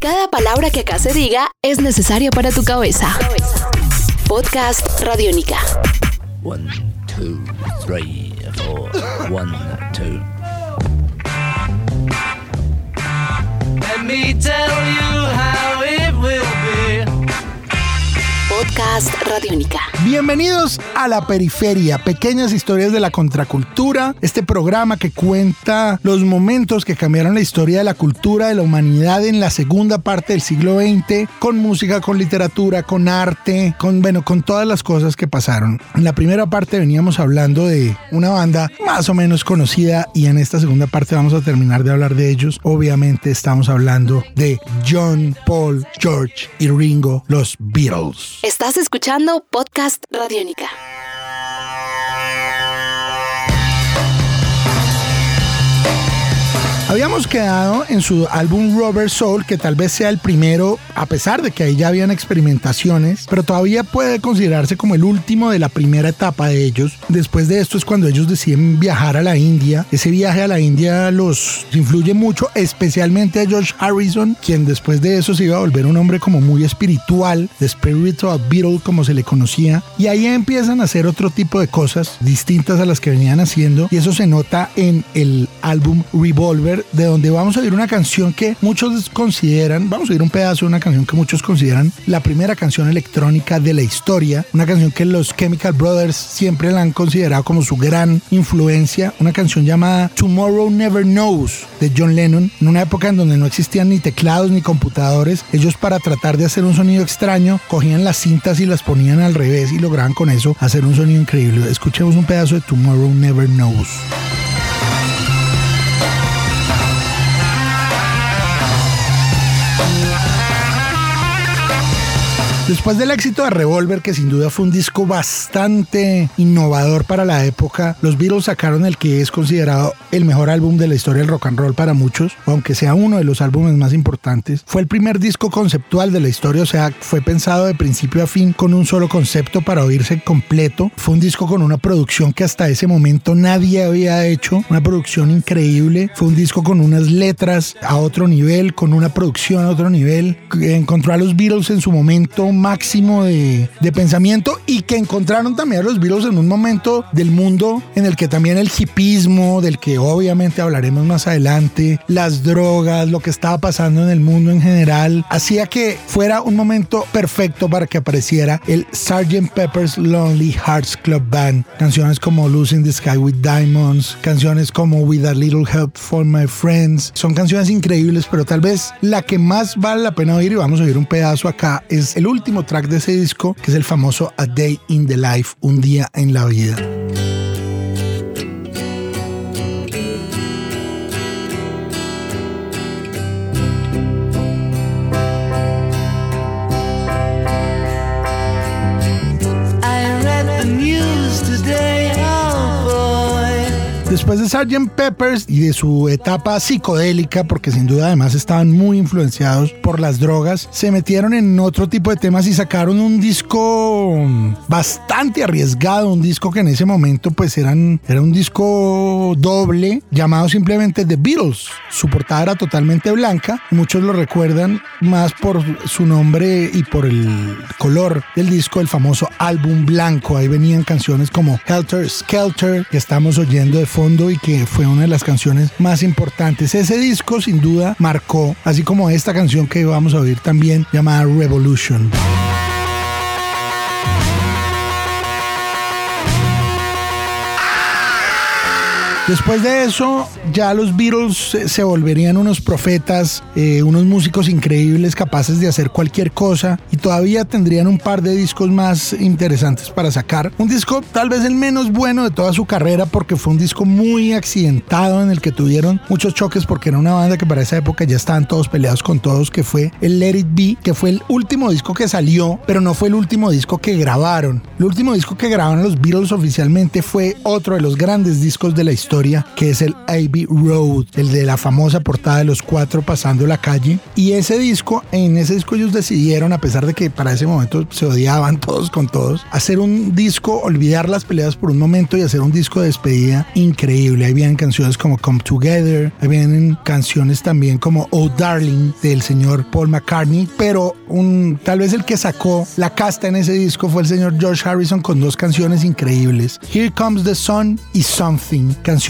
Cada palabra que acá se diga es necesaria para tu cabeza. Podcast Radiónica. One, two, three, four. One, two. Podcast Radiónica. Bienvenidos a La Periferia, pequeñas historias de la contracultura, este programa que cuenta los momentos que cambiaron la historia de la cultura de la humanidad en la segunda parte del siglo XX, con música, con literatura, con arte, con, bueno, con todas las cosas que pasaron. En la primera parte veníamos hablando de una banda más o menos conocida y en esta segunda parte vamos a terminar de hablar de ellos. Obviamente estamos hablando de John, Paul, George y Ringo, los Beatles. Estás escuchando Podcast Radiónica. Habíamos quedado en su álbum Rubber Soul, que tal vez sea el primero, a pesar de que ahí ya habían experimentaciones, pero todavía puede considerarse como el último de la primera etapa de ellos. Después de esto es cuando ellos deciden viajar a la India. Ese viaje a la India los influye mucho, especialmente a George Harrison, quien después de eso se iba a volver un hombre como muy espiritual, de spiritual Beatle como se le conocía, y ahí empiezan a hacer otro tipo de cosas distintas a las que venían haciendo, y eso se nota en el álbum Revolver de donde vamos a oír una canción que muchos consideran, vamos a oír un pedazo de una canción que muchos consideran la primera canción electrónica de la historia, una canción que los Chemical Brothers siempre la han considerado como su gran influencia, una canción llamada Tomorrow Never Knows de John Lennon, en una época en donde no existían ni teclados ni computadores, ellos para tratar de hacer un sonido extraño cogían las cintas y las ponían al revés y lograban con eso hacer un sonido increíble. Escuchemos un pedazo de Tomorrow Never Knows. Después del éxito de Revolver, que sin duda fue un disco bastante innovador para la época, los Beatles sacaron el que es considerado el mejor álbum de la historia del rock and roll para muchos, aunque sea uno de los álbumes más importantes. Fue el primer disco conceptual de la historia, o sea, fue pensado de principio a fin con un solo concepto para oírse completo. Fue un disco con una producción que hasta ese momento nadie había hecho, una producción increíble. Fue un disco con unas letras a otro nivel, con una producción a otro nivel. Encontró a los Beatles en su momento máximo de, de, pensamiento y que encontraron también a los Beatles en un momento del mundo en el que también el hipismo, del que obviamente hablaremos más adelante, las drogas, lo que estaba pasando en el mundo en general, hacía que fuera un momento perfecto para que apareciera el Sgt. Pepper's Lonely Hearts Club Band. Canciones como Losing the Sky with Diamonds, canciones como With a Little Help for My Friends. Son canciones increíbles, pero tal vez la que más vale la pena oír, y vamos a oír un pedazo acá, es el último track de ese disco, que es el famoso A Day in the Life, un día en la vida. Después de Sgt. Peppers y de su etapa psicodélica, porque sin duda además estaban muy influenciados por las drogas, se metieron en otro tipo de temas y sacaron un disco bastante arriesgado, un disco que en ese momento pues eran, era un disco doble llamado simplemente The Beatles. Su portada era totalmente blanca, muchos lo recuerdan más por su nombre y por el color del disco, el famoso álbum blanco. Ahí venían canciones como Helter Skelter, que estamos oyendo de y que fue una de las canciones más importantes. Ese disco sin duda marcó, así como esta canción que vamos a oír también llamada Revolution. Después de eso, ya los Beatles se volverían unos profetas, eh, unos músicos increíbles capaces de hacer cualquier cosa y todavía tendrían un par de discos más interesantes para sacar. Un disco tal vez el menos bueno de toda su carrera porque fue un disco muy accidentado en el que tuvieron muchos choques porque era una banda que para esa época ya estaban todos peleados con todos, que fue el Let It Be, que fue el último disco que salió, pero no fue el último disco que grabaron. El último disco que grabaron los Beatles oficialmente fue otro de los grandes discos de la historia historia, que es el Abbey Road, el de la famosa portada de los cuatro pasando la calle. Y ese disco, en ese disco ellos decidieron, a pesar de que para ese momento se odiaban todos con todos, hacer un disco, olvidar las peleas por un momento y hacer un disco de despedida increíble. Ahí vienen canciones como Come Together, ahí vienen canciones también como Oh Darling del señor Paul McCartney, pero un, tal vez el que sacó la casta en ese disco fue el señor George Harrison con dos canciones increíbles, Here Comes the Sun y Something, canciones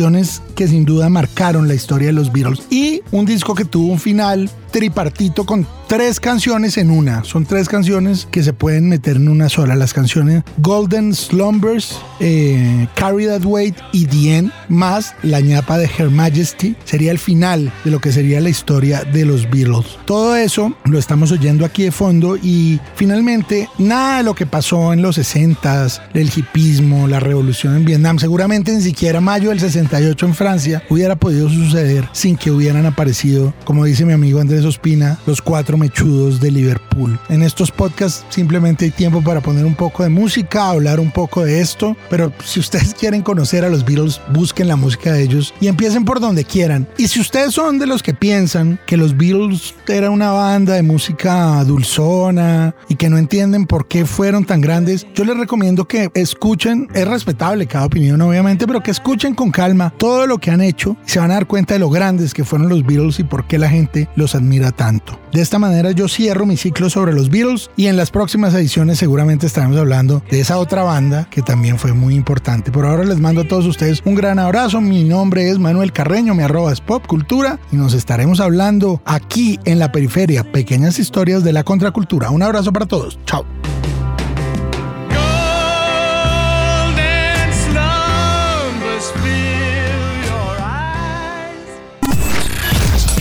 que sin duda marcaron la historia de los Beatles y un disco que tuvo un final tripartito con tres canciones en una. Son tres canciones que se pueden meter en una sola. Las canciones Golden Slumbers, eh, Carry That Weight y The End, más la ñapa de Her Majesty, sería el final de lo que sería la historia de los Beatles. Todo eso lo estamos oyendo aquí de fondo y finalmente nada de lo que pasó en los 60s, el hipismo, la revolución en Vietnam, seguramente ni siquiera mayo del 68 en Francia hubiera podido suceder sin que hubieran aparecido, como dice mi amigo Andrés Ospina, los cuatro mechudos de Liverpool. En estos podcasts simplemente hay tiempo para poner un poco de música, hablar un poco de esto, pero si ustedes quieren conocer a los Beatles, busquen la música de ellos y empiecen por donde quieran. Y si ustedes son de los que piensan que los Beatles era una banda de música dulzona y que no entienden por qué fueron tan grandes, yo les recomiendo que escuchen, es respetable cada opinión obviamente, pero que escuchen con calma todo lo que han hecho y se van a dar cuenta de lo grandes que fueron los Beatles y por qué la gente los admira tanto. De esta manera yo cierro mi ciclo sobre los Beatles y en las próximas ediciones seguramente estaremos hablando de esa otra banda que también fue muy importante. Por ahora les mando a todos ustedes un gran abrazo. Mi nombre es Manuel Carreño, mi arroba es Pop Cultura y nos estaremos hablando aquí en la periferia, pequeñas historias de la contracultura. Un abrazo para todos. Chao.